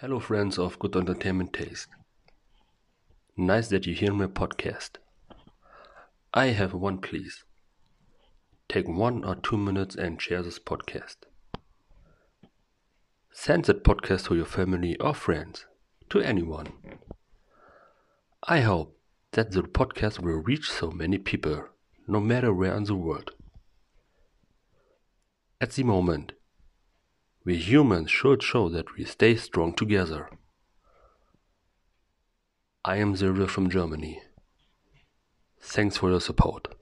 Hello, friends of good entertainment taste. Nice that you hear my podcast. I have one please. Take one or two minutes and share this podcast. Send that podcast to your family or friends, to anyone. I hope that the podcast will reach so many people, no matter where in the world. At the moment, we humans should show that we stay strong together. I am Silvia from Germany. Thanks for your support.